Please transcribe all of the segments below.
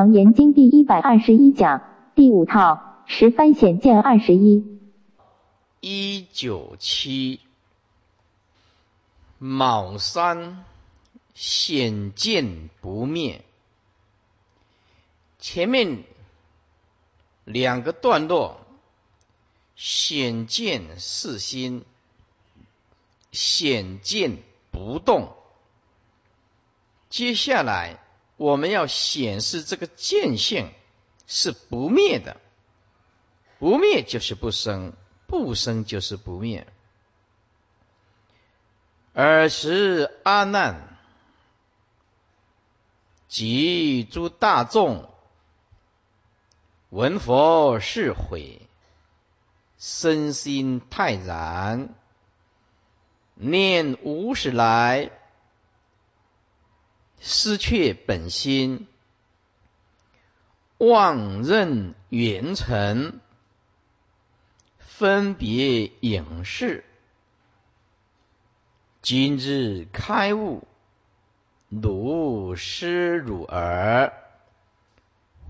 楞严经》第一百二十一讲第五套十番显见二十一。一九七卯三显见不灭。前面两个段落显见是心，显见不动。接下来我们要显示这个见性是不灭的，不灭就是不生，不生就是不灭。尔时阿难及诸大众。闻佛是悔，身心泰然，念无始来，失却本心，妄认缘尘，分别影视。今日开悟，如失汝耳。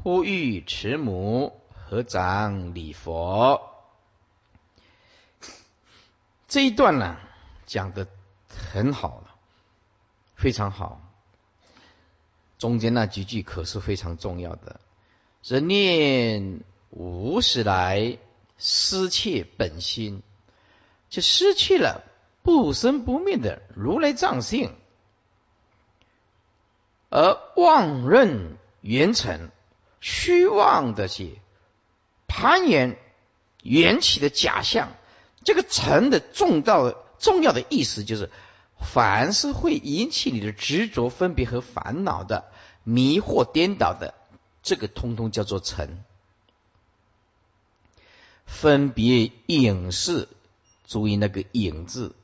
呼吁慈母合掌礼佛，这一段呢讲的很好了，非常好。中间那几句可是非常重要的，是念无始来失去本心，就失去了不生不灭的如来藏性，而妄认缘尘。虚妄的些攀岩缘起的假象，这个尘的重要重要的意思就是，凡是会引起你的执着、分别和烦恼的、迷惑、颠倒的，这个通通叫做尘。分别影视，注意那个影字，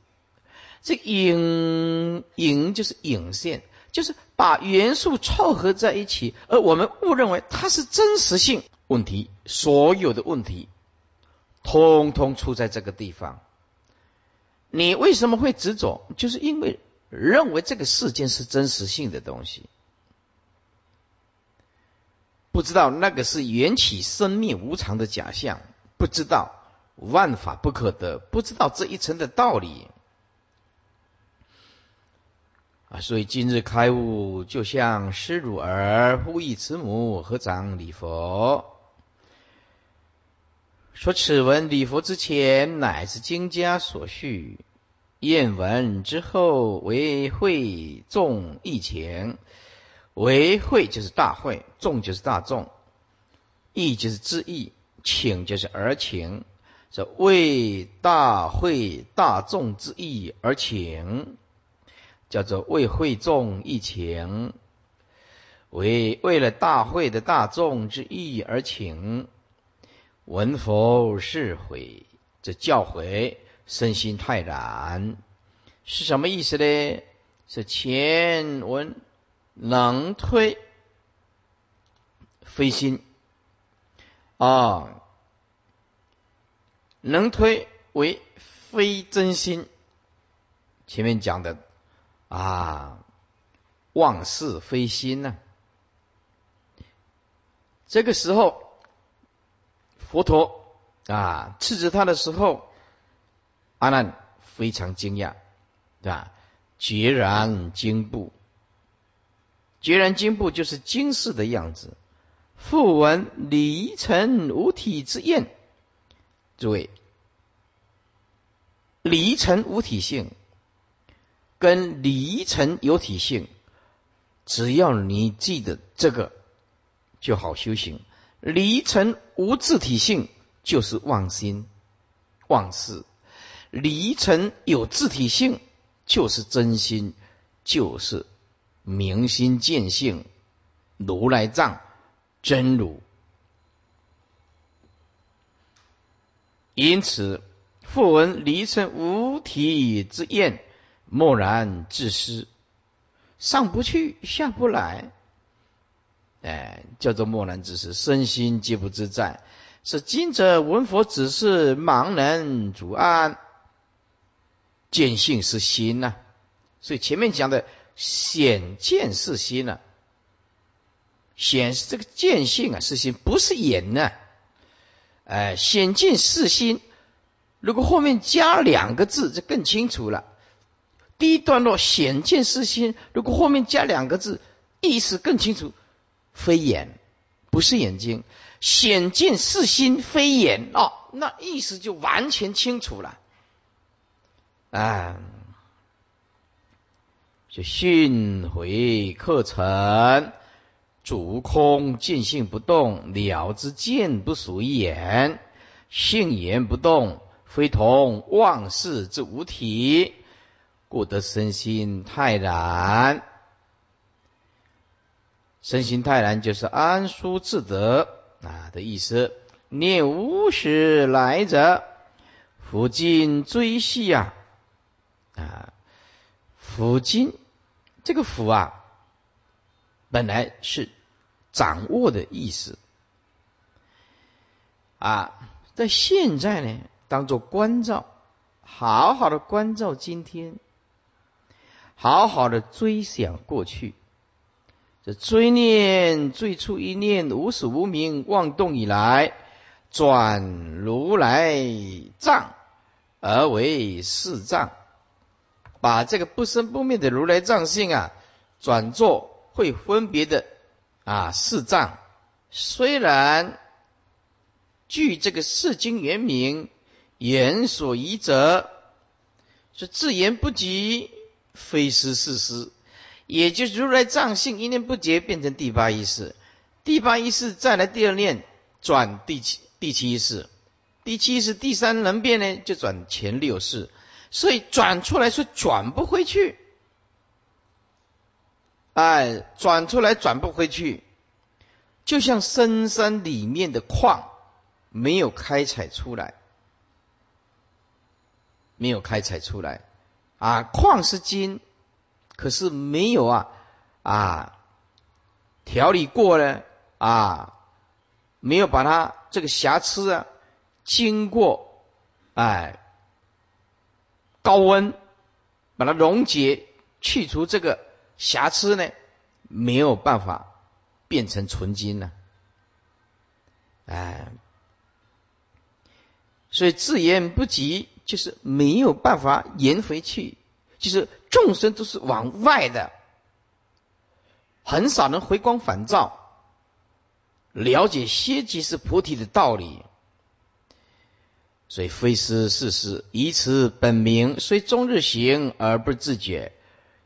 这影影就是影线。就是把元素凑合在一起，而我们误认为它是真实性问题。所有的问题，通通出在这个地方。你为什么会执着？就是因为认为这个世间是真实性的东西，不知道那个是缘起生命无常的假象，不知道万法不可得，不知道这一层的道理。啊，所以今日开悟，就像施乳儿呼吁慈母合掌礼佛。说此文礼佛之前，乃是经家所叙；验文之后，为会众议情。为会就是大会，众就是大众，议就是之意，请就是而请，是为大会大众之意而请。叫做为会众一情，为为了大会的大众之意而请，闻佛是悔，这教诲身心泰然，是什么意思呢？是前文能推非心啊，能推为非真心，前面讲的。啊，妄事非心呢？这个时候，佛陀啊斥责他的时候，阿难非常惊讶，对吧？决然惊怖，决然惊怖就是惊世的样子。复闻离尘无体之验，诸位，离尘无体性。跟离尘有体性，只要你记得这个就好修行。离尘无自体性就是妄心妄事，离尘有自体性就是真心，就是明心见性，如来藏真如。因此，复闻离尘无体之厌。默然自失，上不去下不来，哎，叫做默然自失，身心皆不自在。是今者闻佛只是盲人主安，见性是心呐。所以前面讲的显见是心呐，显示这个见性啊，是心，不是眼呐。哎，显见是心。如果后面加两个字，就更清楚了。第一段落显见是心，如果后面加两个字，意思更清楚。非眼，不是眼睛。显见是心，非眼。哦，那意思就完全清楚了。啊，就训回课程。主空见性不动，了之见不属眼，性言不动，非同妄事之无体，故得身心泰然。身心泰然就是安舒自得啊的意思。念无始来者，福尽追系啊啊，福经这个福啊，本来是。掌握的意思啊，在现在呢，当做关照，好好的关照今天，好好的追想过去。这追念最初一念无始无明妄动以来，转如来藏而为四藏，把这个不生不灭的如来藏性啊，转作会分别的。啊，四藏。虽然据这个四经原名言所疑者，是自言不及，非思是思，也就是如来藏性一念不绝，变成第八意识，第八意识再来第二念转第七第七意识，第七意识第三能变呢，就转前六世，所以转出来是转不回去。哎，转出来转不回去，就像深山里面的矿没有开采出来，没有开采出来啊，矿是金，可是没有啊啊调理过呢啊，没有把它这个瑕疵啊经过哎高温把它溶解去除这个。瑕疵呢，没有办法变成纯金呢，哎，所以自言不及，就是没有办法言回去，就是众生都是往外的，很少能回光返照，了解歇即是菩提的道理，所以非思是思，以此本名，虽终日行而不自觉。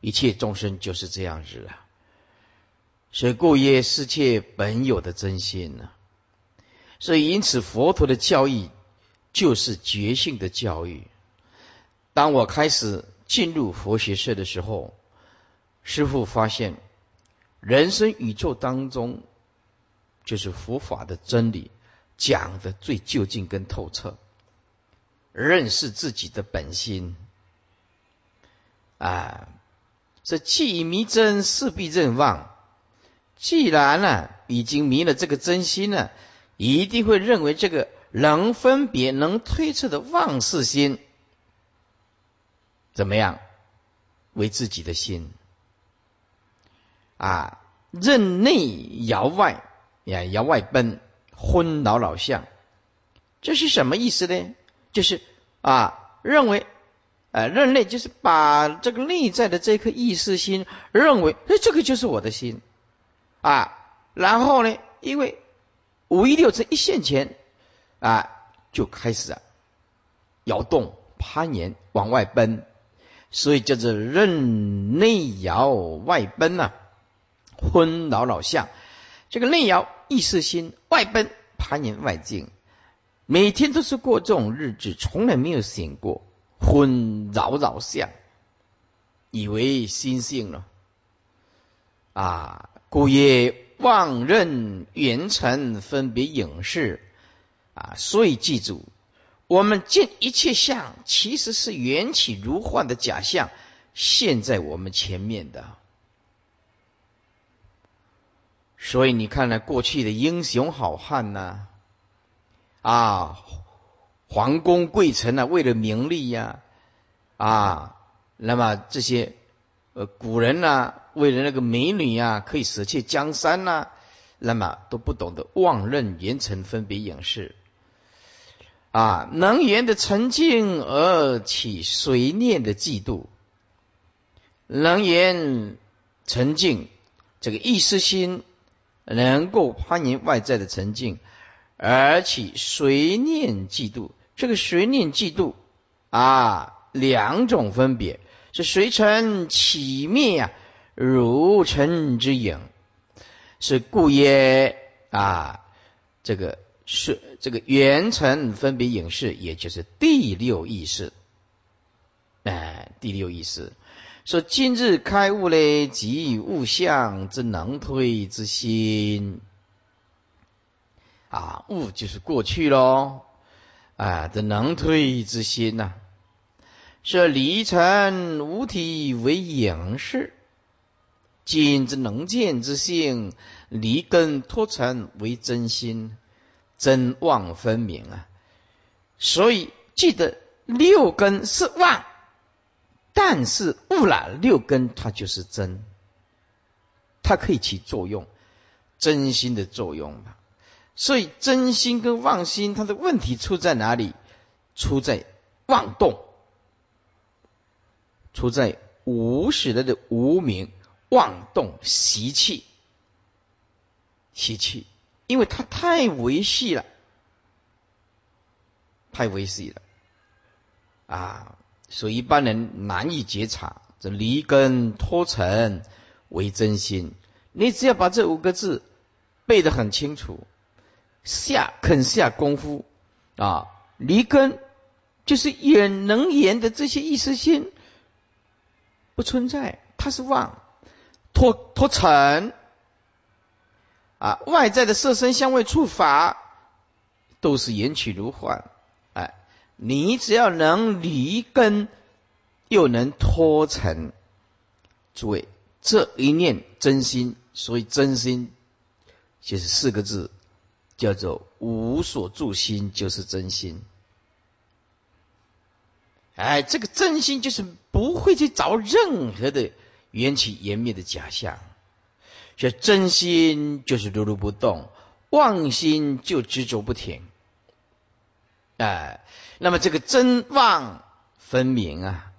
一切众生就是这样子啊，所以故曰世界本有的真心呢。所以因此佛陀的教义就是觉性的教育。当我开始进入佛学社的时候，师父发现人生宇宙当中就是佛法的真理讲的最究竟跟透彻，认识自己的本心啊。这既迷真，势必认妄。既然呢，已经迷了这个真心呢，一定会认为这个能分别、能推测的妄事心怎么样为自己的心啊？任内摇外呀，摇外奔，昏老老相，这是什么意思呢？就是啊，认为。呃，认内就是把这个内在的这颗意识心认为，哎，这个就是我的心啊。然后呢，因为五一六这一线前啊，就开始啊摇动、攀岩、往外奔，所以叫做任内摇外奔呐，昏老老相。这个内摇意识心，外奔攀岩外境，每天都是过这种日子，从来没有醒过。昏扰扰相，以为心性了啊！故曰妄认缘尘分别影视啊！所以记住，我们见一切相，其实是缘起如幻的假象，现在我们前面的。所以你看呢，过去的英雄好汉呢，啊皇宫贵臣啊，为了名利呀，啊，那么这些呃古人呐，为了那个美女呀，可以舍弃江山呐，那么都不懂得妄认缘尘分别影视。啊，能言的沉静而起随念的嫉妒，能言沉静，这个意识心能够欢迎外在的沉静，而起随念嫉妒。这个随念嫉妒啊，两种分别是随尘起灭呀，如尘之影，是故曰啊，这个。是这个元辰分别影视，也就是第六意识。哎，第六意识说：今日开悟嘞，即物象之能推之心。啊，物就是过去喽，啊的能推之心呐。是离尘无体为影视，今之能见之性，离根脱尘为真心。真妄分明啊，所以记得六根是妄，但是悟了六根，它就是真，它可以起作用，真心的作用嘛。所以真心跟妄心，它的问题出在哪里？出在妄动，出在无始的的无名妄动习气，习气。因为它太维系了，太维系了啊，所以一般人难以觉察。这离根脱尘为真心，你只要把这五个字背得很清楚，下肯下功夫啊，离根就是眼能言的这些意识心不存在，它是妄脱脱尘。啊，外在的色身香味触法都是缘起如幻，哎，你只要能离根，又能脱尘，诸位这一念真心，所以真心就是四个字，叫做无所住心，就是真心。哎，这个真心就是不会去找任何的缘起缘灭的假象。这真心就是如如不动，妄心就执着不停。哎，那么这个真妄分明啊，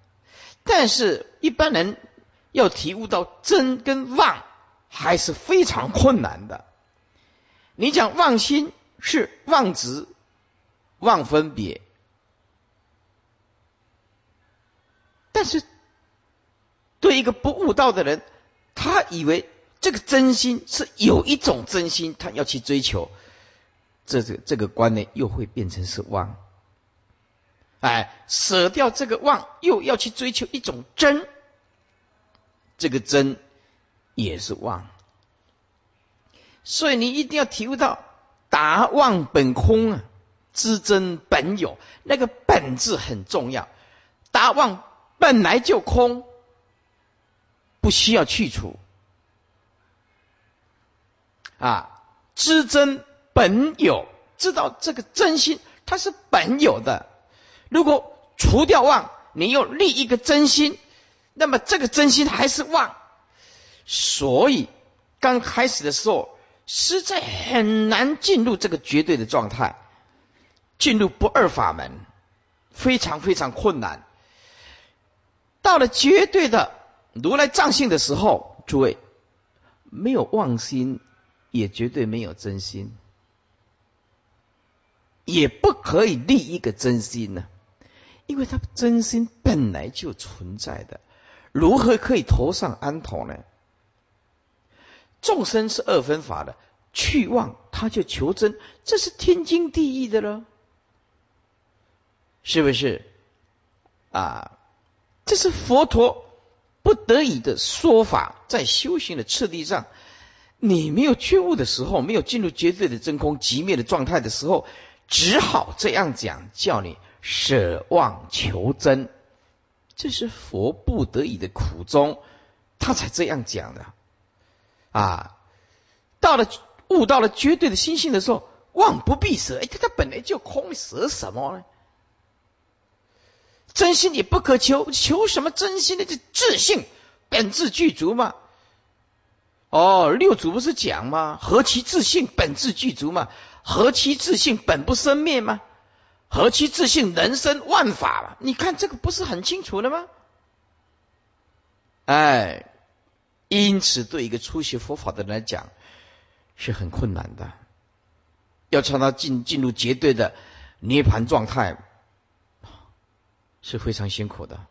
但是一般人要体悟到真跟妄还是非常困难的。你讲妄心是妄执、妄分别，但是对一个不悟道的人，他以为。这个真心是有一种真心，他要去追求，这这这个观念又会变成是妄，哎，舍掉这个妄，又要去追求一种真，这个真也是妄，所以你一定要体悟到达妄本空啊，知真本有，那个本质很重要，达妄本来就空，不需要去除。啊，知真本有，知道这个真心它是本有的。如果除掉妄，你又立一个真心，那么这个真心还是妄。所以刚开始的时候，实在很难进入这个绝对的状态，进入不二法门，非常非常困难。到了绝对的如来藏性的时候，诸位没有妄心。也绝对没有真心，也不可以立一个真心呢，因为他真心本来就存在的，如何可以头上安头呢？众生是二分法的，去妄他就求真，这是天经地义的了，是不是？啊，这是佛陀不得已的说法，在修行的次第上。你没有觉悟的时候，没有进入绝对的真空极灭的状态的时候，只好这样讲，叫你舍妄求真，这是佛不得已的苦衷，他才这样讲的。啊，到了悟到了绝对的心性的时候，妄不必舍，哎，他他本来就空，舍什么呢？真心也不可求，求什么真心的？这自信本质具足嘛。哦，六祖不是讲吗？何其自信，本自具足嘛？何其自信，本不生灭吗？何其自信，人生万法嘛你看这个不是很清楚的吗？哎，因此对一个初学佛法的人来讲是很困难的，要让他进进入绝对的涅盘状态是非常辛苦的，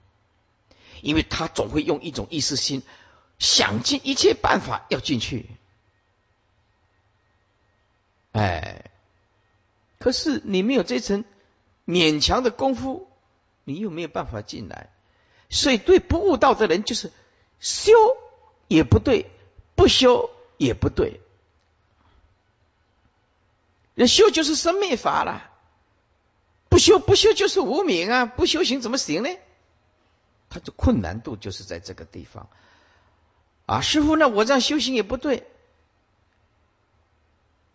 因为他总会用一种意识心。想尽一切办法要进去，哎，可是你没有这层勉强的功夫，你又没有办法进来。所以，对不悟道的人，就是修也不对，不修也不对。那修就是生灭法了，不修不修就是无名啊！不修行怎么行呢？他的困难度就是在这个地方。啊，师傅，那我这样修行也不对。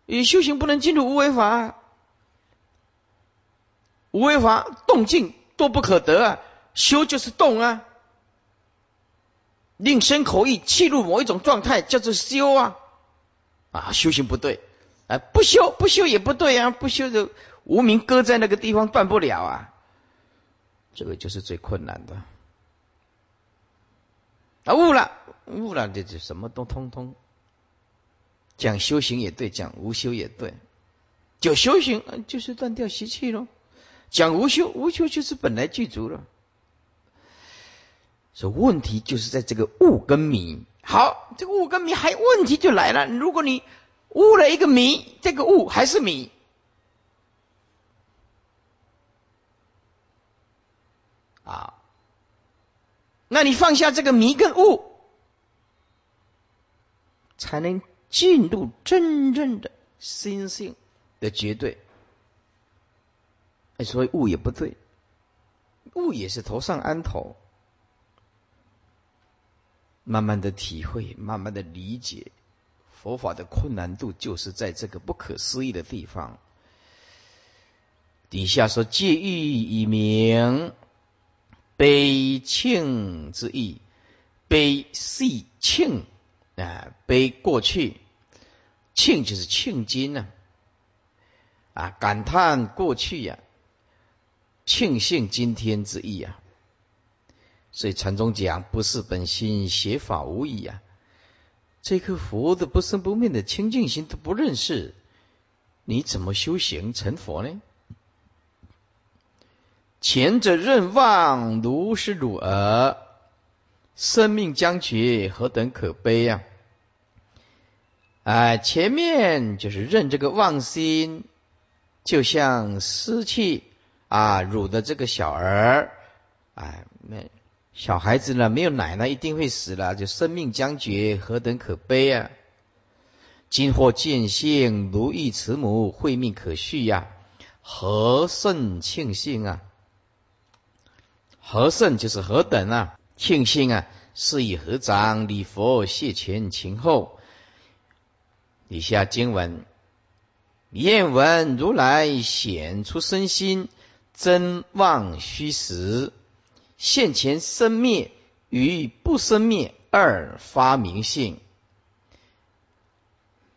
你修行不能进入无为法，无为法动静多不可得啊，修就是动啊，令身口意气入某一种状态叫做修啊，啊，修行不对，啊，不修不修也不对啊，不修就无名搁在那个地方断不了啊，这个就是最困难的。啊，悟了。悟了，这就什么都通通讲修行也对，讲无修也对。讲修行就是断掉习气喽，讲无修，无修就是本来具足了。所以问题就是在这个悟跟迷。好，这个悟跟迷还问题就来了。如果你悟了一个迷，这个悟还是迷啊，那你放下这个迷跟悟。才能进入真正的心性的绝对。哎，所以悟也不对，悟也是头上安头。慢慢的体会，慢慢的理解佛法的困难度，就是在这个不可思议的地方。底下说借喻以明悲庆之意，悲系庆。啊，悲过去，庆就是庆今呢，啊，感叹过去呀，庆幸今天之意啊。所以禅宗讲，不是本心，邪法无疑啊。这颗佛的不生不灭的清净心都不认识，你怎么修行成佛呢？前者任妄如是汝儿。生命将绝，何等可悲呀！哎，前面就是认这个妄心，就像失去啊汝的这个小儿，哎，那小孩子呢，没有奶奶一定会死了，就生命将绝，何等可悲啊！今或见性，如遇慈母，慧命可续呀，何甚庆幸啊！何甚就是何等啊！庆幸啊，是以合掌礼佛谢前请后。以下经文：愿闻如来显出身心，真妄虚实，现前生灭与不生灭二发明性。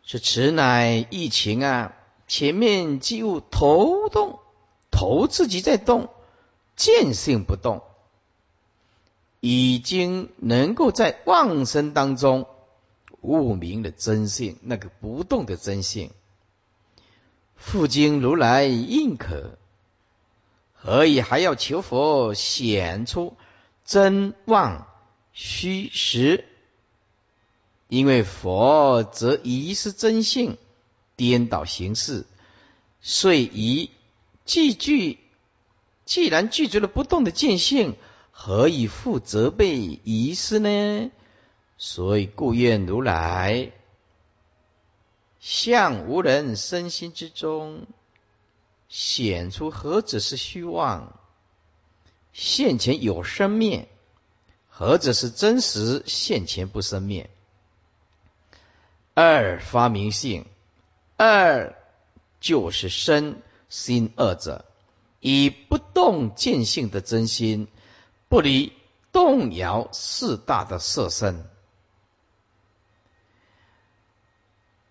是此乃疫情啊！前面即物头动，头自己在动，见性不动。已经能够在妄生当中悟明了真性，那个不动的真性。复经如来应可，何以还要求佛显出真妄虚实？因为佛则疑是真性，颠倒形式，遂疑既具，既然具足了不动的见性。何以复责备遗失呢？所以故愿如来向无人身心之中显出何止是虚妄，现前有生灭；何止是真实，现前不生灭。二发明性，二就是身心二者，以不动见性的真心。不离动摇四大的色身，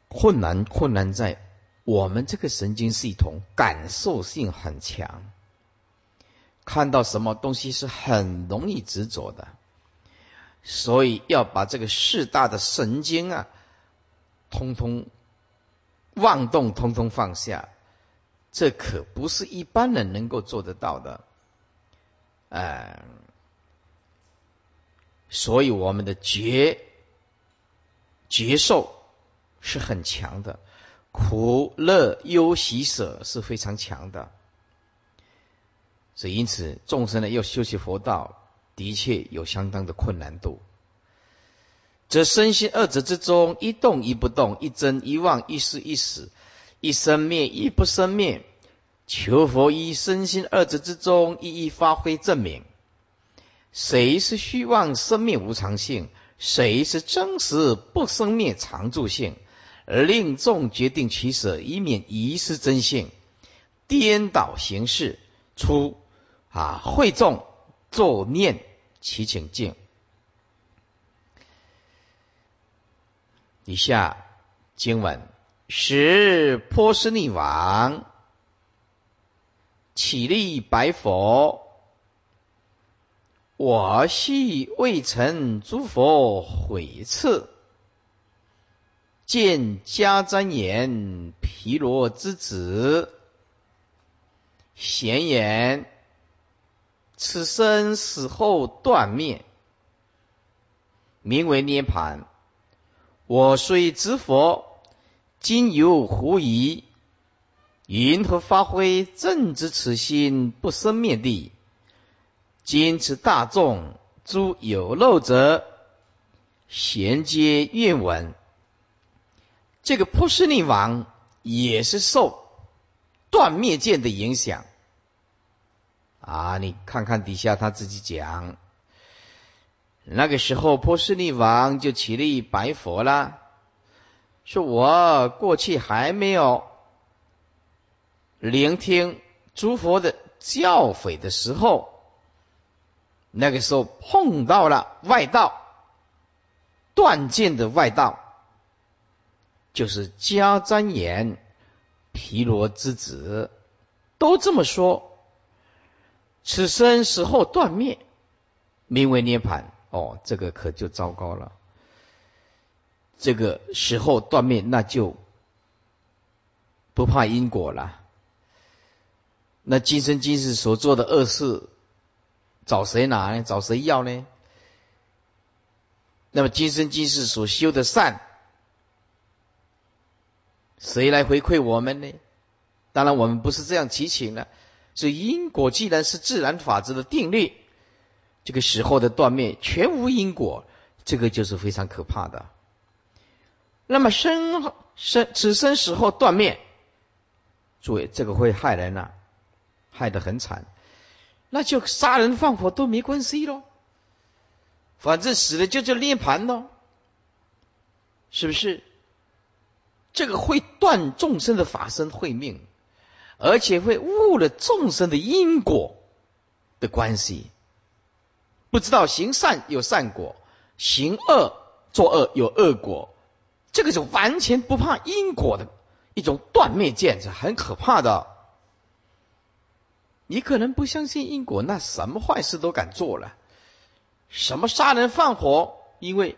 困难困难在我们这个神经系统感受性很强，看到什么东西是很容易执着的，所以要把这个四大的神经啊，通通妄动，通通放下，这可不是一般人能够做得到的，哎，所以我们的觉觉受。是很强的，苦乐忧喜舍是非常强的，所以因此众生呢要修习佛道，的确有相当的困难度。这身心二者之中，一动一不动，一真一妄，一失一死，一生灭一不生灭，求佛以身心二者之中一一发挥证明，谁是虚妄生灭无常性，谁是真实不生灭常住性？而令众决定取舍，以免遗失真性，颠倒形式，出啊会众作念其请境。以下经文：时波斯匿王起立白佛，我系未曾诸佛毁次。见迦旃延毗罗之子，贤言：此生死后断灭，名为涅盘。我虽知佛，今犹狐疑，云何发挥正知此心不生灭地？今此大众诸有漏者，衔接愿闻。这个波斯匿王也是受断灭剑的影响啊！你看看底下他自己讲，那个时候波斯匿王就起立白佛啦，说我过去还没有聆听诸佛的教诲的时候，那个时候碰到了外道断剑的外道。就是迦旃延毗罗之子，都这么说。此生死后断灭，名为涅盘。哦，这个可就糟糕了。这个时候断灭，那就不怕因果了。那今生今世所做的恶事，找谁拿呢？找谁要呢？那么今生今世所修的善。谁来回馈我们呢？当然，我们不是这样祈请的。是因果既然是自然法则的定律，这个时候的断灭全无因果，这个就是非常可怕的。那么生生此生死后断灭，诸位，这个会害人呐，害得很惨。那就杀人放火都没关系喽，反正死了就叫涅盘喽，是不是？这个会断众生的法身慧命，而且会误了众生的因果的关系。不知道行善有善果，行恶作恶有恶果，这个是完全不怕因果的一种断灭见，是很可怕的。你可能不相信因果，那什么坏事都敢做了，什么杀人放火，因为。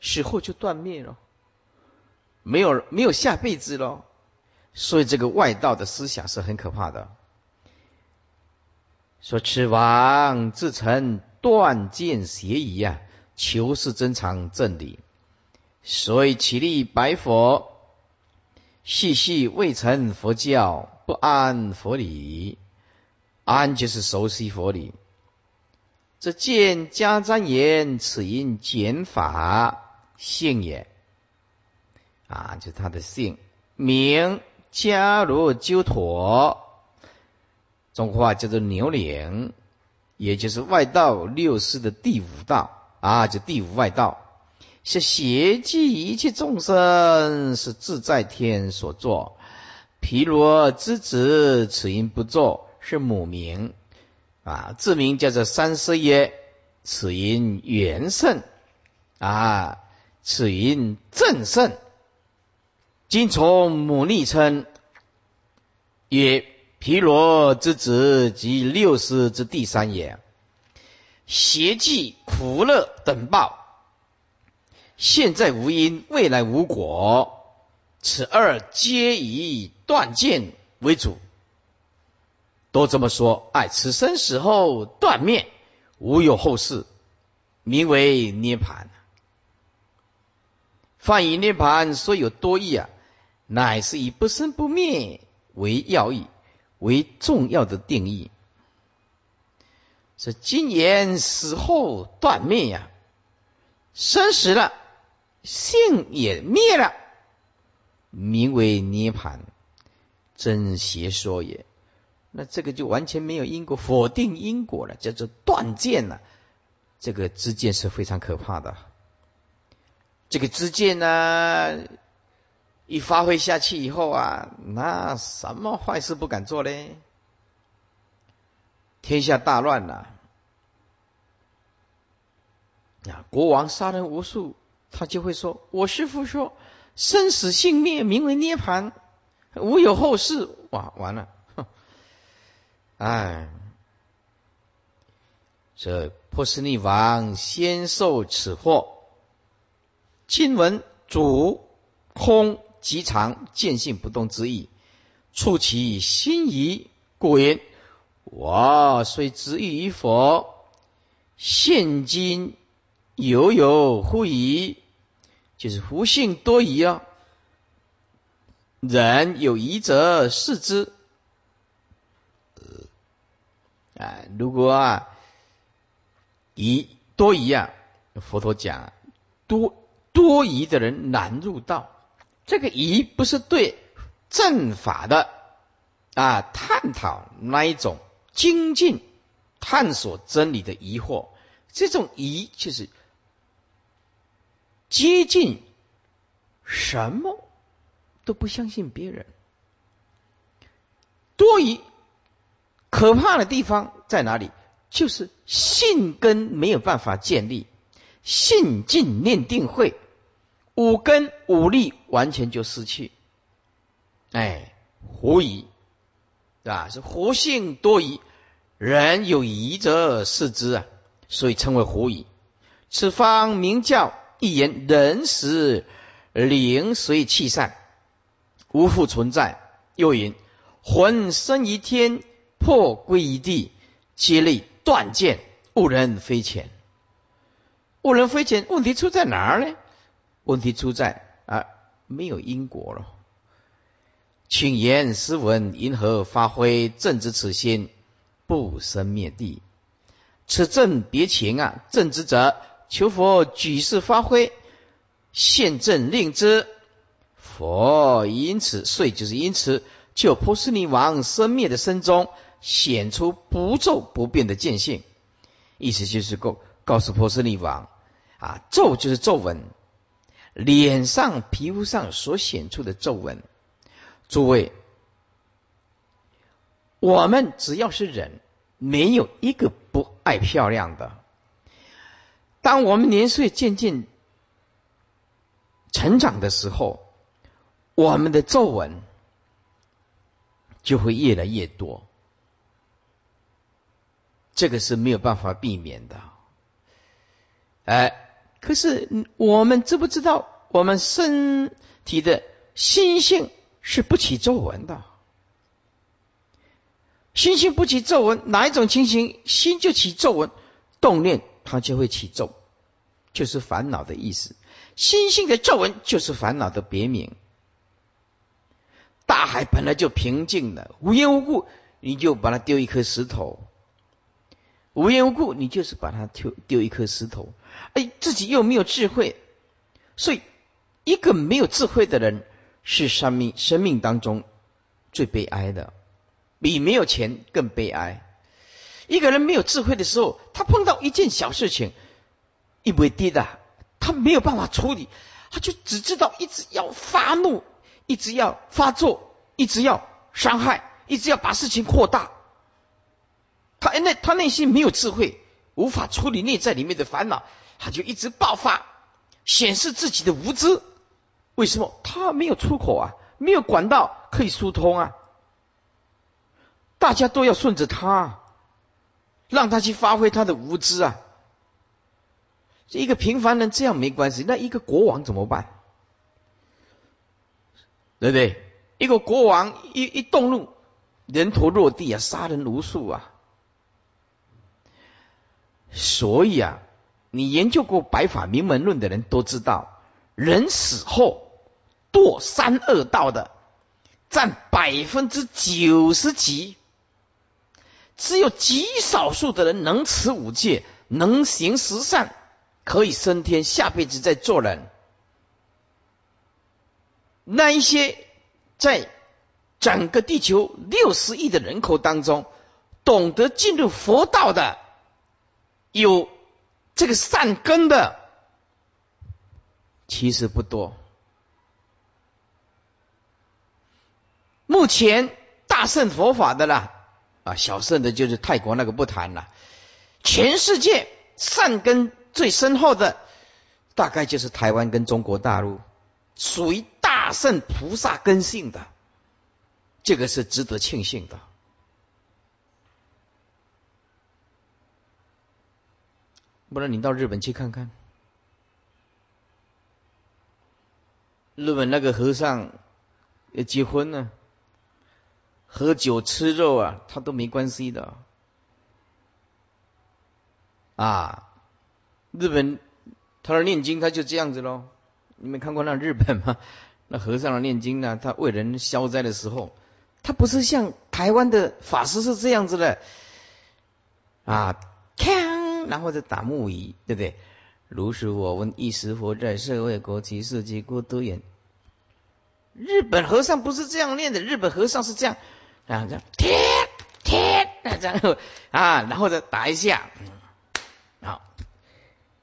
死后就断灭了，没有没有下辈子了，所以这个外道的思想是很可怕的。说此王自成断见邪疑啊，求是真常正理，所以起立白佛，细细未成佛教，不安佛理，安就是熟悉佛理。这见迦旃延，此因减法。姓也啊，就他的姓名迦罗鸠陀，中国话叫做牛岭，也就是外道六师的第五道啊，就第五外道，是邪计一切众生，是自在天所作。毗罗之子，此因不作，是母名啊，字名叫做三师耶，此因元圣啊。此云正圣。今从母逆称曰毗罗之子及六师之第三也。邪计苦乐等报，现在无因，未来无果，此二皆以断见为主。都这么说，哎，此生死后断灭，无有后世，名为涅盘。翻译涅盘说有多义啊，乃是以不生不灭为要义，为重要的定义。是今言死后断灭呀，生死了，性也灭了，名为涅盘，真邪说也。那这个就完全没有因果，否定因果了，叫做断见了。这个之见是非常可怕的。这个知见呢，一发挥下去以后啊，那什么坏事不敢做嘞？天下大乱呐，啊，国王杀人无数，他就会说：“我师父说，生死性灭，名为涅盘，无有后世。”哇，完了。哎，这波斯匿王先受此祸。今闻主空极常见性不动之意，触其心疑，故言：我虽执意于佛，现今犹有忽疑，就是忽性多疑啊。人有疑者视之。啊，如果啊疑多疑啊，佛陀讲多多疑的人难入道。这个疑不是对正法的啊探讨那一种精进探索真理的疑惑，这种疑就是接近什么都不相信别人，多疑。可怕的地方在哪里？就是信根没有办法建立，信进念定会，五根五力完全就失去。哎，狐疑啊，是狐性多疑，人有疑则视之啊，所以称为狐疑。此方名叫一言人时灵随气散，无复存在。又云魂生于天。魄归于地，皆力断见，误人非浅。误人非浅，问题出在哪儿呢？问题出在啊，没有因果了。请言斯文，因何发挥正直此心，不生灭地？此正别情啊！正直者，求佛举世发挥，现正令之。佛因此，遂就是因此，就波斯尼王生灭的身中。显出不皱不变的见性，意思就是告告诉波斯尼王啊，皱就是皱纹，脸上皮肤上所显出的皱纹。诸位，我们只要是人，没有一个不爱漂亮的。当我们年岁渐渐成长的时候，我们的皱纹就会越来越多。这个是没有办法避免的，哎，可是我们知不知道，我们身体的心性是不起皱纹的？心性不起皱纹，哪一种情形心就起皱纹？动念它就会起皱，就是烦恼的意思。心性的皱纹就是烦恼的别名。大海本来就平静的，无缘无故你就把它丢一颗石头。无缘无故，你就是把它丢丢一颗石头，哎，自己又没有智慧，所以一个没有智慧的人是生命生命当中最悲哀的，比没有钱更悲哀。一个人没有智慧的时候，他碰到一件小事情，一不跌的，他没有办法处理，他就只知道一直要发怒，一直要发作，一直要伤害，一直要把事情扩大。他那他内心没有智慧，无法处理内在里面的烦恼，他就一直爆发，显示自己的无知。为什么？他没有出口啊，没有管道可以疏通啊。大家都要顺着他，让他去发挥他的无知啊。一个平凡人这样没关系，那一个国王怎么办？对不对？一个国王一一动怒，人头落地啊，杀人无数啊。所以啊，你研究过《白法名门论》的人都知道，人死后堕三恶道的占百分之九十几，只有极少数的人能持五戒，能行十善。可以升天，下辈子再做人。那一些在整个地球六十亿的人口当中，懂得进入佛道的，有这个善根的，其实不多。目前大圣佛法的啦，啊，小圣的就是泰国那个不谈了。全世界善根。最深厚的，大概就是台湾跟中国大陆，属于大圣菩萨根性的，这个是值得庆幸的。不然你到日本去看看，日本那个和尚要结婚呢，喝酒吃肉啊，他都没关系的啊。日本，他的念经他就这样子喽。你没看过那日本吗？那和尚的念经呢？他为人消灾的时候，他不是像台湾的法师是这样子的啊，看然后再打木鱼，对不对？如是我闻，一时佛在，社会国旗世界国都言。日本和尚不是这样念的，日本和尚是这样啊，这样贴贴，然后啊，然后再打一下。好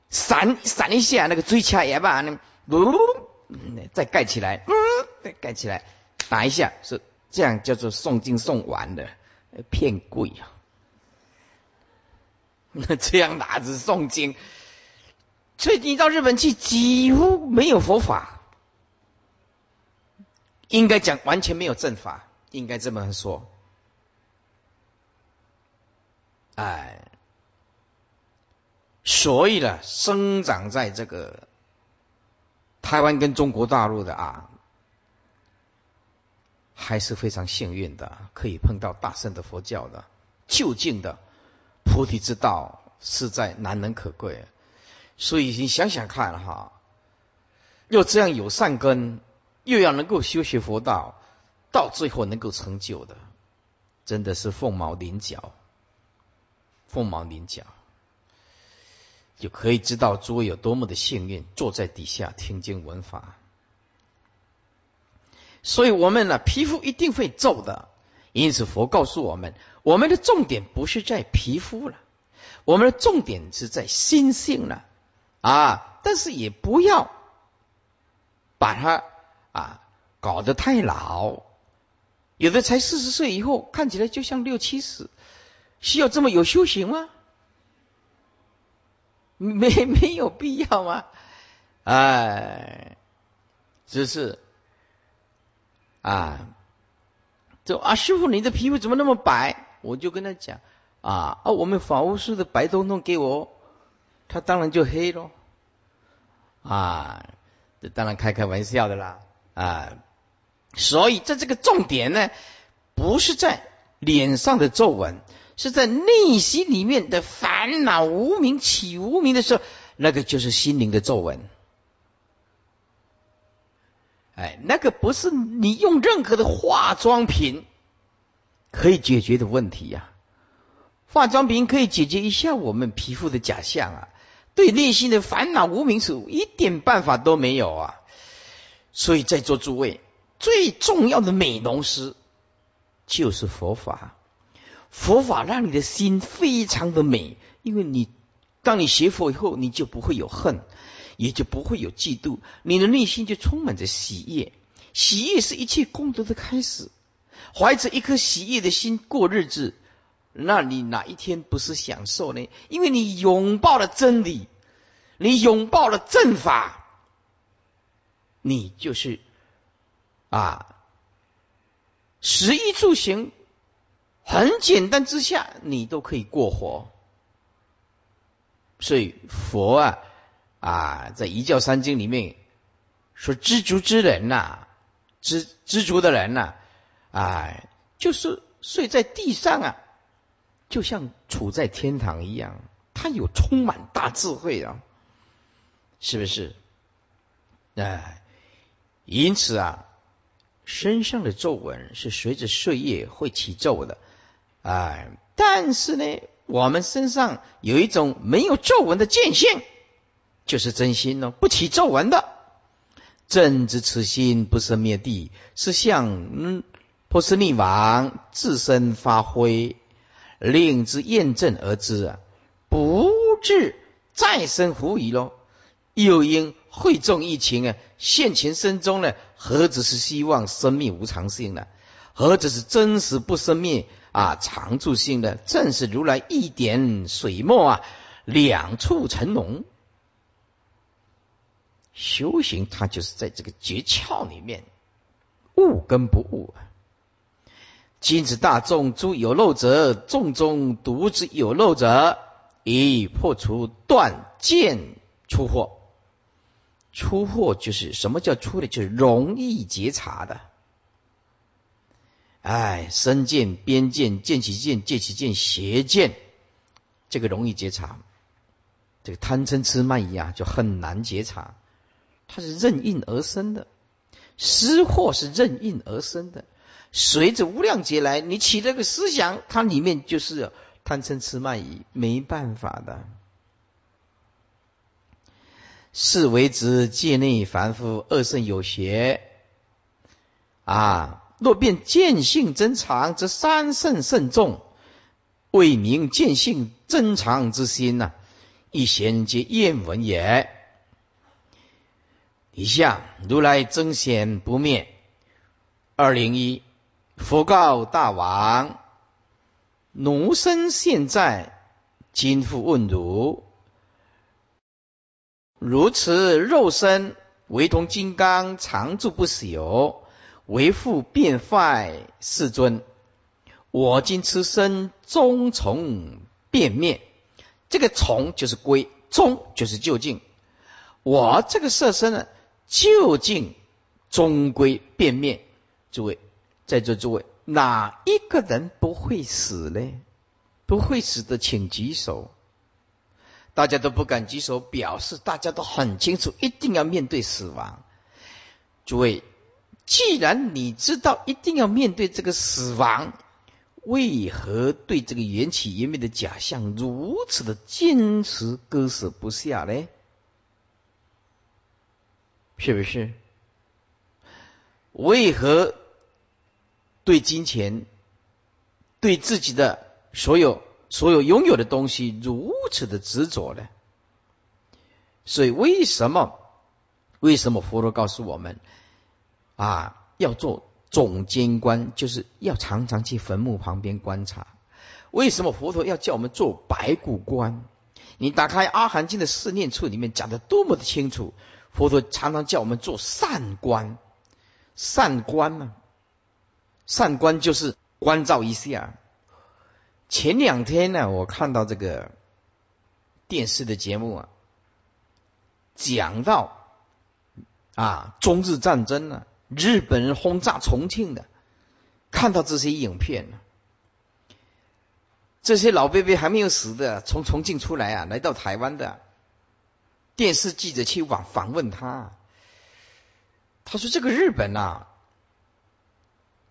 闪闪一下，那个追掐也罢，那再盖起来，再盖起来，打一下，是这样叫做诵经诵完的，骗鬼啊！那 这样哪子诵经？所以你到日本去，几乎没有佛法，应该讲完全没有正法，应该这么说。哎。所以呢，生长在这个台湾跟中国大陆的啊，还是非常幸运的，可以碰到大圣的佛教的，就近的菩提之道，实在难能可贵。所以你想想看哈，又这样有善根，又要能够修学佛道，到最后能够成就的，真的是凤毛麟角，凤毛麟角。就可以知道诸位有多么的幸运，坐在底下听经闻法。所以，我们呢，皮肤一定会皱的。因此，佛告诉我们，我们的重点不是在皮肤了，我们的重点是在心性了啊！但是也不要把它啊搞得太老。有的才四十岁以后，看起来就像六七十，需要这么有修行吗？没没有必要吗？哎，只是啊，就啊，师傅，你的皮肤怎么那么白？我就跟他讲啊啊，我们法务室的白东东给我，他当然就黑喽。啊，这当然开开玩笑的啦啊。所以在这个重点呢，不是在脸上的皱纹。是在内心里面的烦恼无名起无名的时候，那个就是心灵的皱纹。哎，那个不是你用任何的化妆品可以解决的问题呀。化妆品可以解决一下我们皮肤的假象啊，对内心的烦恼无名是一点办法都没有啊。所以在座诸位，最重要的美容师就是佛法。佛法让你的心非常的美，因为你当你学佛以后，你就不会有恨，也就不会有嫉妒，你的内心就充满着喜悦。喜悦是一切功德的开始。怀着一颗喜悦的心过日子，那你哪一天不是享受呢？因为你拥抱了真理，你拥抱了正法，你就是啊，食衣住行很简单之下，你都可以过活。所以佛啊啊，在《一教三经》里面说，知足之人呐，知知足的人呐，哎，就是睡在地上啊，就像处在天堂一样，他有充满大智慧啊，是不是？哎，因此啊，身上的皱纹是随着岁月会起皱的，哎，但是呢。我们身上有一种没有皱纹的见性，就是真心哦，不起皱纹的。正知此心不生灭地，是向嗯波斯匿王自身发挥，令之验证而知啊，不至再生狐疑喽。又因会众一情啊，现前身中呢，何止是希望生命无常性呢？何止是真实不生灭？啊，常住性的正是如来一点水墨啊，两处成浓。修行它就是在这个诀窍里面，悟跟不悟啊。今子大众诸有漏者，众中独之有漏者，以破除断见出货。出货就是什么叫出的？就是容易觉察的。哎，身见、边见、见其见、借其见、邪见，这个容易觉察。这个贪嗔痴慢疑啊，就很难觉察。它是任应而生的，失货是任应而生的。随着无量劫来，你起这个思想，它里面就是贪嗔痴慢疑，没办法的。是为之界内凡夫恶圣有邪啊。若变见性真常，则三圣甚重，为明见性真常之心呐，一贤皆验闻也。以下如来真显不灭。二零一，佛告大王：奴身现在，今复问汝：如此肉身，唯同金刚，常住不朽。为复变坏世尊，我今此身终从变灭。这个从就是归，终就是究竟。我这个色身呢，究竟终归变灭。诸位在座诸位，哪一个人不会死呢？不会死的，请举手。大家都不敢举手，表示大家都很清楚，一定要面对死亡。诸位。既然你知道一定要面对这个死亡，为何对这个缘起缘灭的假象如此的坚持割舍不下呢？是不是？为何对金钱、对自己的所有所有拥有的东西如此的执着呢？所以，为什么？为什么佛陀告诉我们？啊，要做总监官，就是要常常去坟墓旁边观察。为什么佛陀要叫我们做白骨观？你打开《阿含经》的四念处里面讲的多么的清楚。佛陀常常叫我们做善观，善观呢，善观就是关照一下。前两天呢，我看到这个电视的节目啊，讲到啊中日战争呢。日本人轰炸重庆的，看到这些影片。这些老伯伯还没有死的，从重庆出来啊，来到台湾的电视记者去访访问他，他说：“这个日本呐，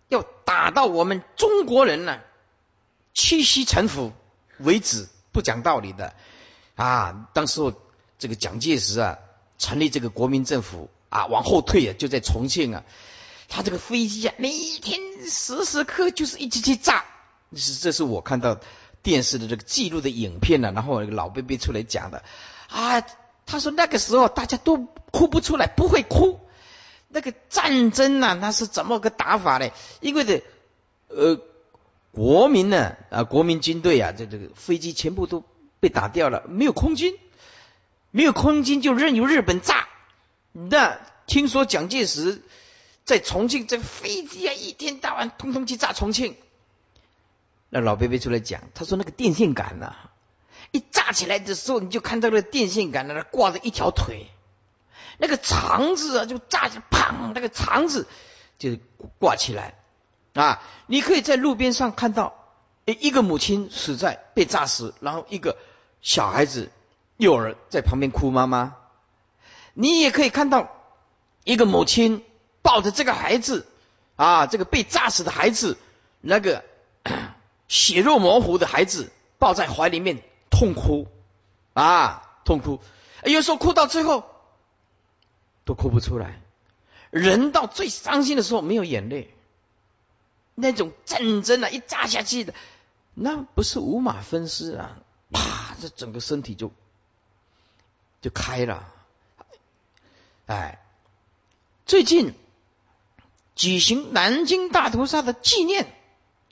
要打到我们中国人呢屈膝臣服为止，不讲道理的啊！当时候这个蒋介石啊，成立这个国民政府。”啊，往后退啊，就在重庆啊，他这个飞机啊，每天时时刻就是一直去炸。是，这是我看到电视的这个记录的影片呢。然后那个老贝贝出来讲的啊，他说那个时候大家都哭不出来，不会哭。那个战争呢，那是怎么个打法呢？因为的呃，国民呢啊，国民军队啊，这这个飞机全部都被打掉了，没有空军，没有空军就任由日本炸。那听说蒋介石在重庆，这飞机啊，一天到晚通通去炸重庆。那老贝贝出来讲，他说那个电线杆呐，一炸起来的时候，你就看到那个电线杆那挂着一条腿，那个肠子啊就炸起来，砰，那个肠子就挂起来啊！你可以在路边上看到，一个母亲死在被炸死，然后一个小孩子幼儿在旁边哭妈妈。你也可以看到一个母亲抱着这个孩子啊，这个被炸死的孩子，那个。血肉模糊的孩子抱在怀里面痛哭啊，痛哭，有时候哭到最后都哭不出来。人到最伤心的时候没有眼泪，那种战争啊一炸下去的，那不是五马分尸啊，啪，这整个身体就就开了。哎，最近举行南京大屠杀的纪念。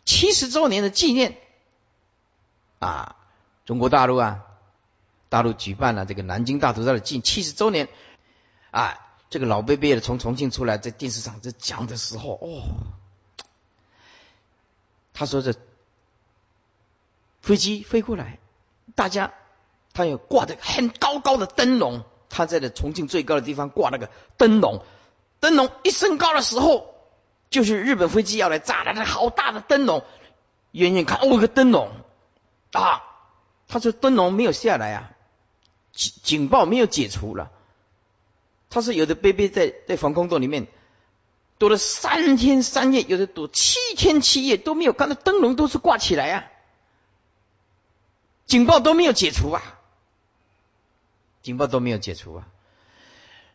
七十周年的纪念啊！中国大陆啊，大陆举办了这个南京大屠杀的近七十周年啊！这个老贝贝的从重庆出来，在电视上在讲的时候，哦，他说这飞机飞过来，大家他有挂着很高高的灯笼，他在的重庆最高的地方挂那个灯笼，灯笼一升高的时候。就是日本飞机要来炸了，那好大的灯笼，远远看哦，个灯笼啊！他说灯笼没有下来啊，警警报没有解除了。他说有的 baby 在在防空洞里面躲了三天三夜，有的躲七天七夜都没有看到灯笼，都是挂起来啊，警报都没有解除啊，警报都没有解除啊，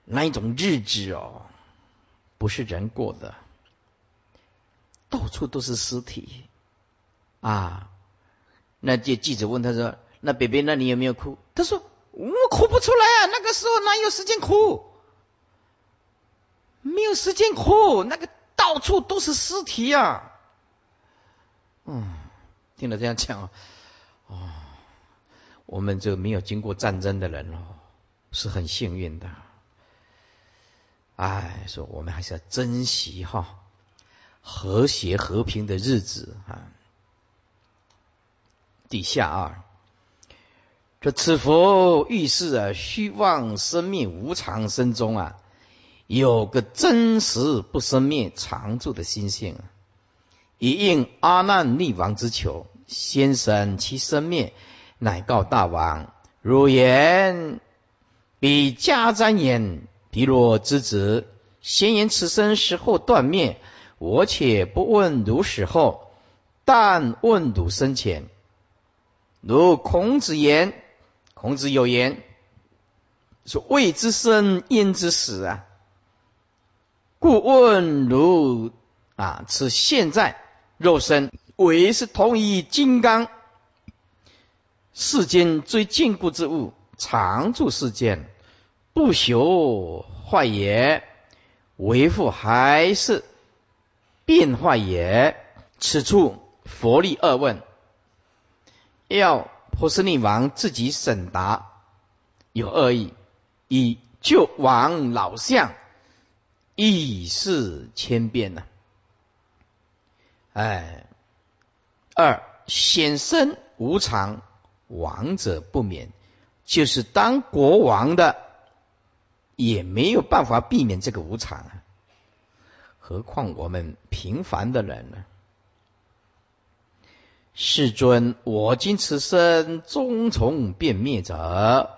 那一种日子哦，不是人过的。到处都是尸体啊！那记记者问他说：“那北北，那你有没有哭？”他说：“我哭不出来啊，那个时候哪有时间哭？没有时间哭，那个到处都是尸体啊！”嗯，听了这样讲哦，我们这没有经过战争的人哦，是很幸运的。哎，说我们还是要珍惜哈。和谐和平的日子啊！底下啊，这此佛遇事啊，虚妄生命无常身中啊，有个真实不生灭常住的心性，以应阿难逆王之求，先生其生灭，乃告大王：汝言彼家瞻言，彼若之子，先言此生时后断灭。我且不问汝死后，但问汝生前。如孔子言，孔子有言说：“未知生，焉知死啊？”故问如啊，此现在肉身为是同一金刚，世间最坚固之物，常住世间，不朽坏也。为复还是？变化也。此处佛力二问，要波斯匿王自己审答，有恶意：以救王老相，意事千变呐。哎，二显身无常，王者不免，就是当国王的也没有办法避免这个无常啊。何况我们平凡的人呢？世尊，我今此生终从变灭者。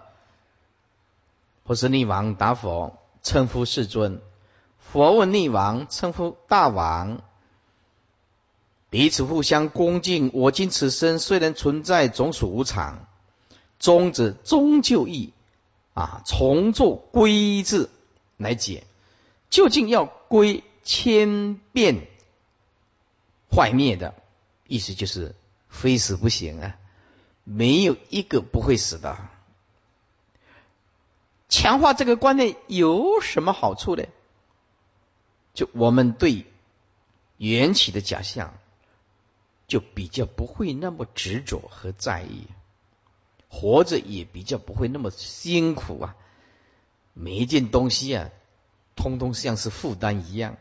不是逆王答佛，称呼世尊。佛问逆王，称呼大王。彼此互相恭敬。我今此生虽然存在，总属无常。终者终究义啊，重做归字来解，究竟要归。千变坏灭的意思就是非死不行啊，没有一个不会死的。强化这个观念有什么好处呢？就我们对缘起的假象，就比较不会那么执着和在意，活着也比较不会那么辛苦啊。每一件东西啊。通通像是负担一样。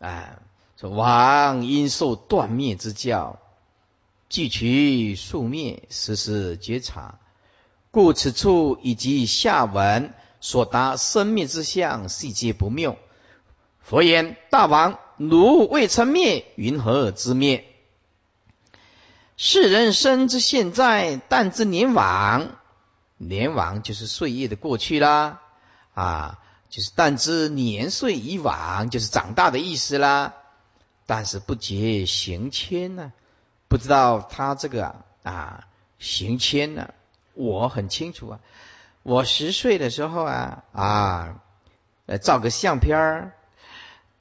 啊，说王因受断灭之教，既取宿灭，时时觉察，故此处以及下文所答生灭之相，细节不谬。佛言：大王，汝未曾灭，云何之灭？世人生之现在，但知年往，年往就是岁月的过去啦，啊。就是但知年岁已往，就是长大的意思啦。但是不觉行迁呢，不知道他这个啊行迁呢，我很清楚啊。我十岁的时候啊啊，照个相片儿，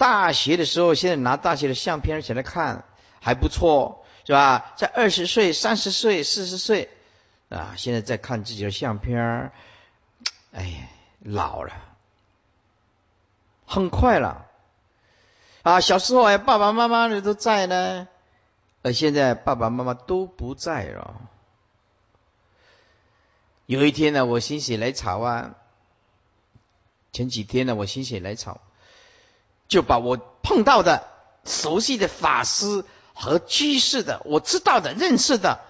大学的时候，现在拿大学的相片起来看还不错，是吧？在二十岁、三十岁、四十岁啊，现在在看自己的相片儿，哎呀，老了。很快了啊！小时候哎，爸爸妈妈的都在呢，而现在爸爸妈妈都不在了。有一天呢，我心血来潮啊，前几天呢，我心血来潮，就把我碰到的、熟悉的法师和居士的，我知道的、认识的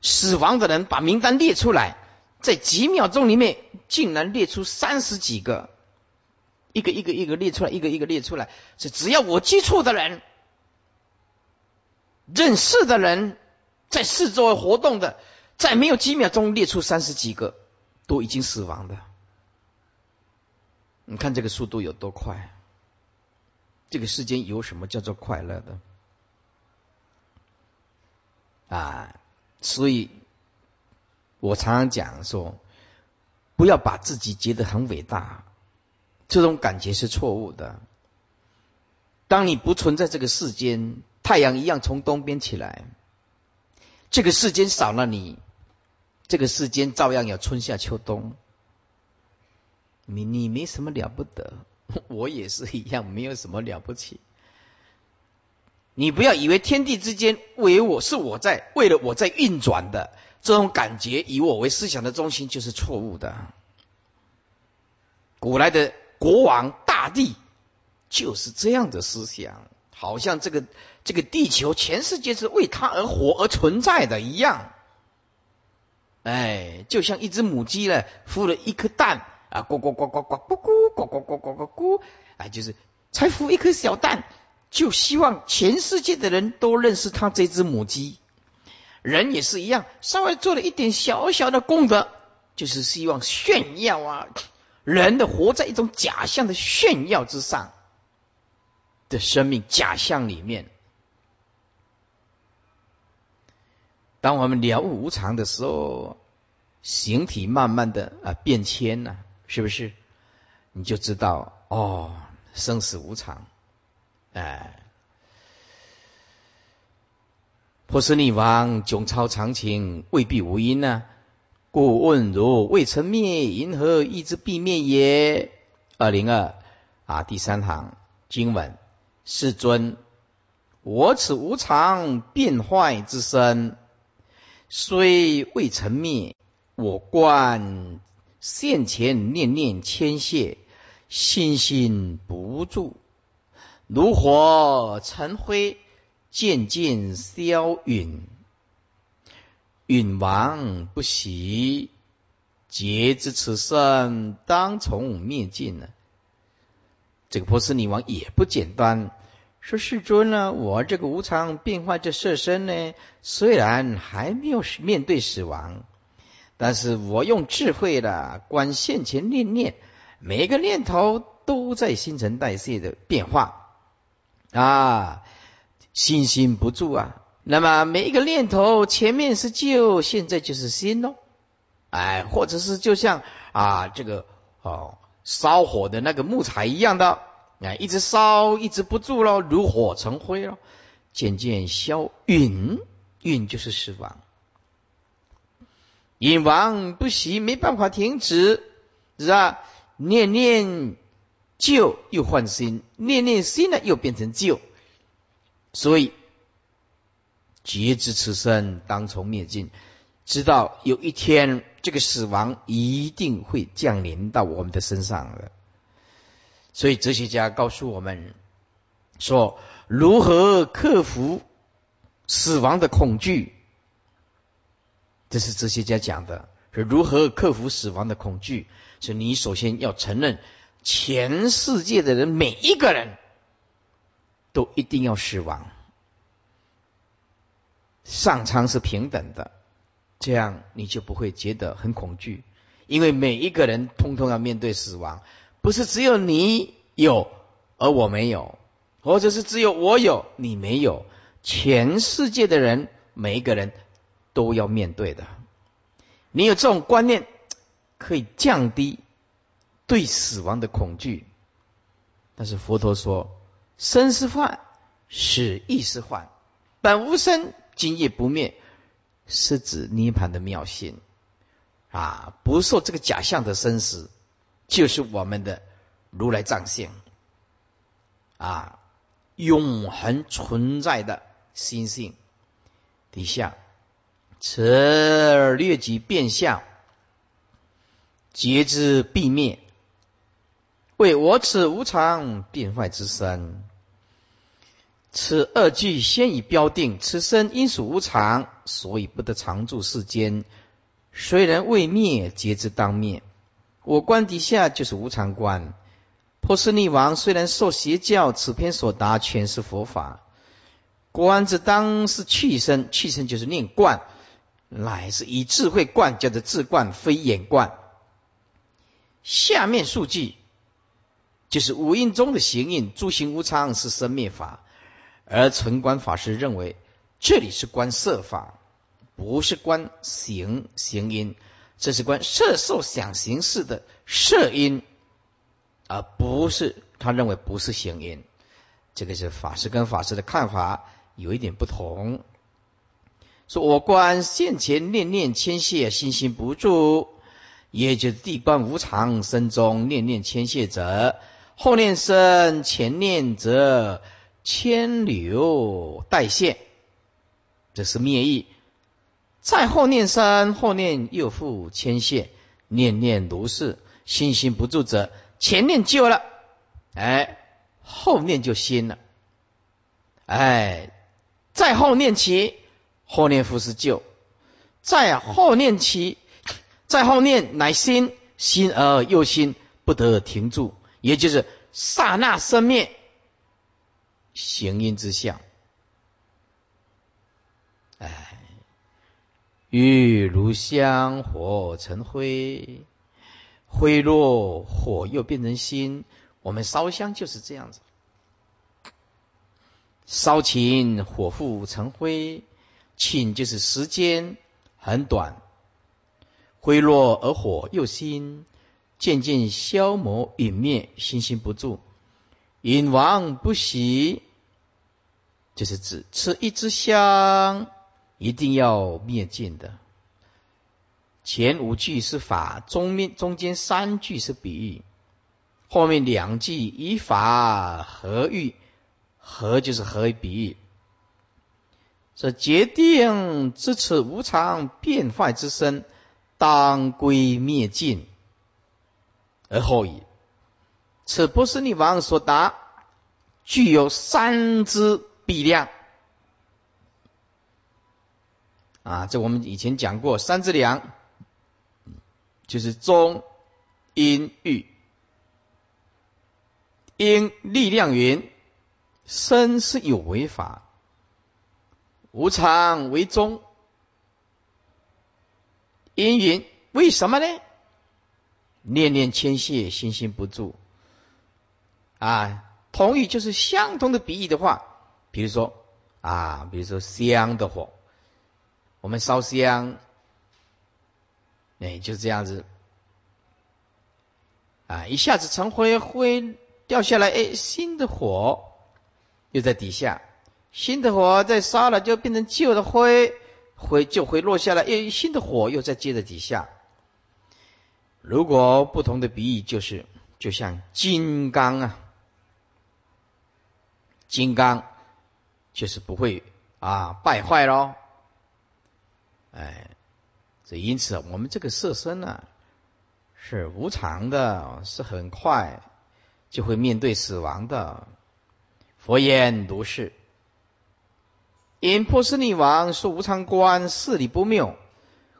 死亡的人，把名单列出来，在几秒钟里面，竟然列出三十几个。一个一个一个列出来，一个一个列出来，是只要我接触的人、认识的人，在四周活动的，在没有几秒钟列出三十几个，都已经死亡的。你看这个速度有多快？这个世间有什么叫做快乐的？啊，所以我常常讲说，不要把自己觉得很伟大。这种感觉是错误的。当你不存在这个世间，太阳一样从东边起来，这个世间少了你，这个世间照样有春夏秋冬。你你没什么了不得，我也是一样，没有什么了不起。你不要以为天地之间为我是我在为了我在运转的，这种感觉以我为思想的中心就是错误的。古来的。国王大帝就是这样的思想，好像这个这个地球全世界是为他而活而存在的一样。哎，就像一只母鸡呢，孵了一颗蛋啊咕咕咕咕咕咕咕咕咕咕咕咕咕啊就是才孵一颗小蛋就希望全世界的人都认识他这只母鸡。人也是一样稍微做了一点小小的功德就是希望炫耀啊人的活在一种假象的炫耀之上的生命假象里面。当我们了悟无常的时候形体慢慢的啊变迁呢是不是？你就知道哦，生死无常，哎，破斯匿王迥超常情，未必无因呢。故问如未曾灭，银河意之必灭也？二零二啊，第三行经文：世尊，我此无常变坏之身，虽未曾灭，我观现前念念牵线，心心不住，如火成灰，渐渐消陨。陨王不喜，劫之此身，当从灭尽呢？这个波斯女王也不简单，说世尊呢，我这个无常变化这色身呢，虽然还没有面对死亡，但是我用智慧的观现前念念，每一个念头都在新陈代谢的变化。啊，心心不住啊。那么每一个念头，前面是旧，现在就是新喽，哎，或者是就像啊这个哦烧火的那个木材一样的，哎，一直烧，一直不住喽，如火成灰喽，渐渐消陨，陨就是死亡，隐亡不息，没办法停止，是吧？念念旧又换新，念念新呢又变成旧，所以。觉知此生当从灭尽，知道有一天这个死亡一定会降临到我们的身上的。所以哲学家告诉我们说，如何克服死亡的恐惧？这是哲学家讲的，是如何克服死亡的恐惧？是你首先要承认，全世界的人每一个人都一定要死亡，上苍是平等的，这样你就不会觉得很恐惧，因为每一个人通通要面对死亡，不是只有你有而我没有，或者是只有我有你没有，全世界的人每一个人。都要面对的。你有这种观念，可以降低对死亡的恐惧。但是佛陀说：“生是幻，死亦是幻，本无生，今夜不灭。”是指涅盘的妙性啊，不受这个假象的生死，就是我们的如来藏性啊，永恒存在的心性底下。此而略举变相，皆之必灭。为我此无常变坏之身。此二句先已标定，此身因属无常，所以不得常住世间。虽然未灭，皆之当灭。我观底下就是无常观。波斯匿王虽然受邪教，此篇所答全是佛法。观之当是去身，去身就是念观。乃是以智慧观，叫做智观，非眼观。下面数据就是五印中的行印，诸行无常是生灭法，而存观法师认为这里是观色法，不是观行行因，这是观色受想行识的色因，而不是他认为不是行因。这个是法师跟法师的看法有一点不同。说我观现前念念牵谢，心心不住，也就是地观无常身中念念牵谢者，后念生，前念则牵流代谢，这是灭意。再后念生，后念又复牵谢，念念如是，心心不住者，前念旧了，哎，后念就新了，哎，再后念起。后念复是旧，在后念起，在后念乃心，心而又心，不得停住，也就是刹那生灭，行因之相。哎，玉如香火成灰，灰落火又变成新。我们烧香就是这样子，烧琴火复成灰。寝就是时间很短，灰落而火又新，渐渐消磨陨灭，心心不住，隐亡不息，就是指吃一支香一定要灭尽的。前五句是法，中面中间三句是比喻，后面两句以法合喻，合就是合为比喻。这决定知此无常变坏之身，当归灭尽而后已。此不是你王所答，具有三之比量。啊，这我们以前讲过，三之量就是中、阴、欲。因力量云，身是有为法。无常为宗，因云为什么呢？念念牵系，心心不住。啊，同意就是相同的比喻的话，比如说啊，比如说香的火，我们烧香，哎，就这样子，啊，一下子成灰灰掉下来，哎，新的火又在底下。新的火再烧了，就变成旧的灰，灰就会落下来。又新的火又在接着底下。如果不同的比喻，就是就像金刚啊，金刚就是不会啊败坏喽。哎，这因此我们这个色身呢是无常的，是很快就会面对死亡的。佛言如是。因波斯匿王说无常观事理不谬，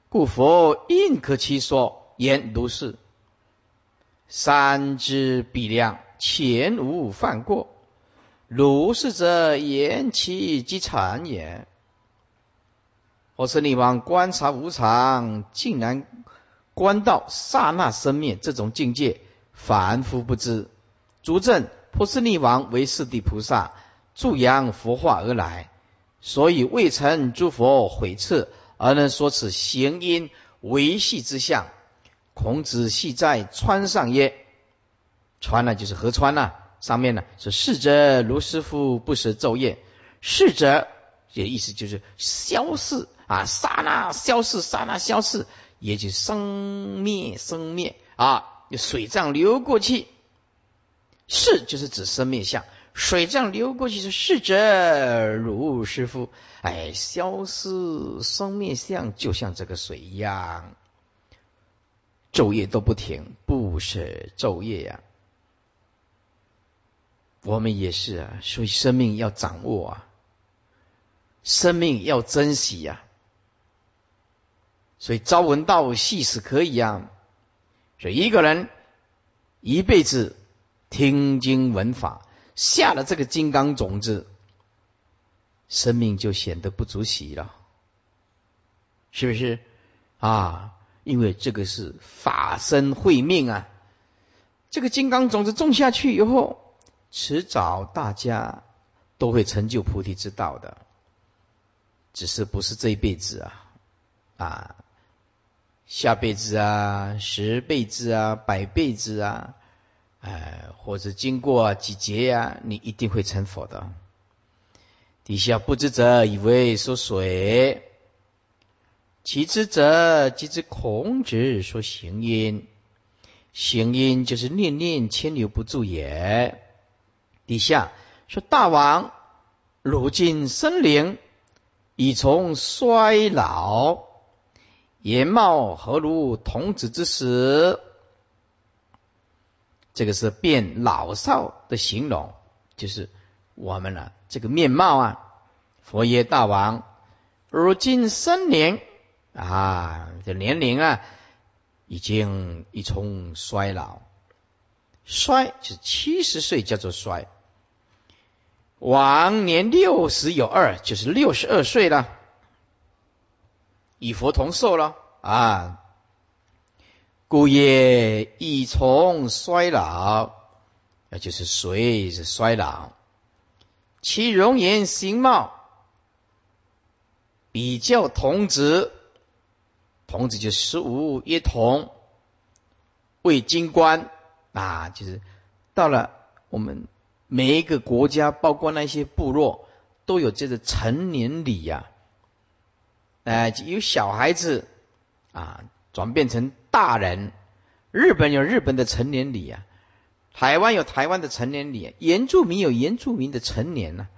故佛应可其说言如是。三之比量，前无犯过。如是者，言其即禅也。波斯匿王观察无常，竟然观到刹那生灭这种境界，凡夫不知。足证波斯匿王为四地菩萨助扬佛化而来。所以未曾诸佛毁斥，而能说此行因维系之相。孔子系在川上曰：“川呢，就是河川呐。上面呢是逝者如师傅不食昼夜。逝者也意思就是消逝啊，刹那消逝，刹那消逝，也就生灭生灭啊，水涨流过去。逝就是指生灭相。”水这样流过去是逝者如师傅，哎，消失生灭相就像这个水一样，昼夜都不停，不舍昼夜呀。我们也是啊，所以生命要掌握啊，生命要珍惜呀。所以朝闻道，夕死可以啊。所以一个人一辈子听经闻法。下了这个金刚种子，生命就显得不足喜了，是不是啊？因为这个是法身慧命啊，这个金刚种子种下去以后，迟早大家都会成就菩提之道的，只是不是这一辈子啊啊，下辈子啊，十辈子啊，百辈子啊。哎，或者经过几劫呀，你一定会成佛的。底下不知者以为说水，其知者即知孔子说行因，行因就是念念牵留不住也。底下说大王如今生灵已从衰老，颜貌何如童子之时？这个是变老少的形容，就是我们呢这个面貌啊。佛耶大王，如今生年啊，这年龄啊，已经一从衰老，衰就是七十岁叫做衰，往年六十有二，就是六十二岁了，与佛同寿了啊。故也已从衰老，那就是随是衰老，其容颜形貌比较童子，童子就十五一童，为金官啊，就是到了我们每一个国家，包括那些部落，都有这个成年礼呀，哎，有小孩子啊。转变成大人，日本有日本的成年礼啊，台湾有台湾的成年礼，原住民有原住民的成年呢，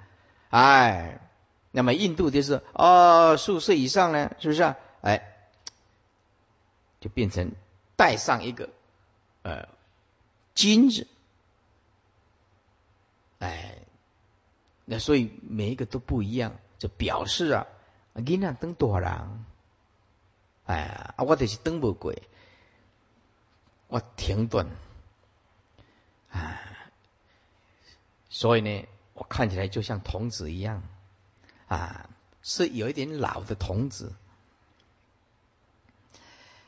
哎，那么印度就是哦，数岁以上呢，是不是啊？哎，就变成带上一个呃金子，哎，那所以每一个都不一样，就表示啊，你那等多人。哎呀，我就是等不过，我停顿，啊，所以呢，我看起来就像童子一样，啊，是有一点老的童子，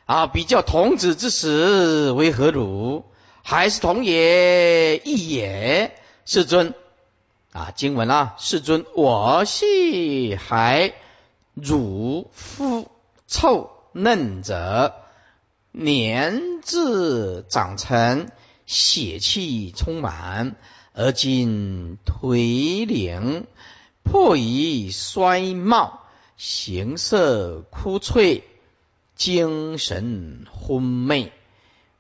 啊，比较童子之时为何如？还是童也，亦也，世尊，啊，经文啊，世尊，我系还汝夫臭。嫩者年至长成，血气充满，而今颓零，迫于衰貌，形色枯悴，精神昏昧，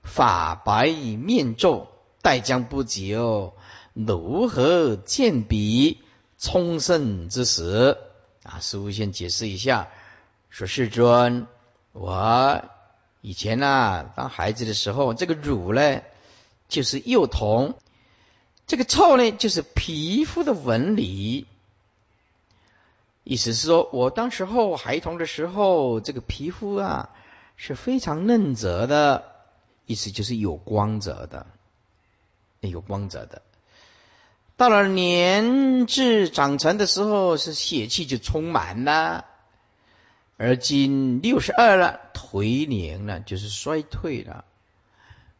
发白面皱，待将不久，如何见彼充盛之时？啊，师父先解释一下，说世尊。我以前呢，当孩子的时候，这个乳呢，就是幼童这个臭呢，就是皮肤的纹理。意思是说，我当时候孩童的时候，这个皮肤啊是非常嫩泽的，意思就是有光泽的，有光泽的。到了年至长成的时候，是血气就充满了。而今六十二了，颓年了，就是衰退了。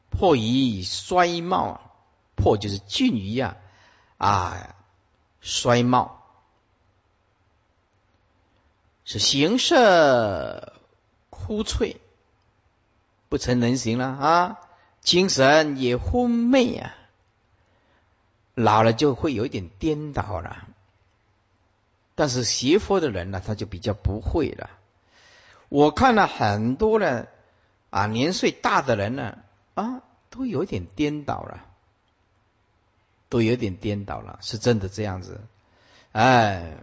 破于衰貌，破就是俊于啊啊衰貌，是形色枯脆，不成人形了啊，精神也昏昧啊，老了就会有一点颠倒了。但是邪佛的人呢，他就比较不会了。我看了很多的啊，年岁大的人呢，啊，都有点颠倒了，都有点颠倒了，是真的这样子，哎。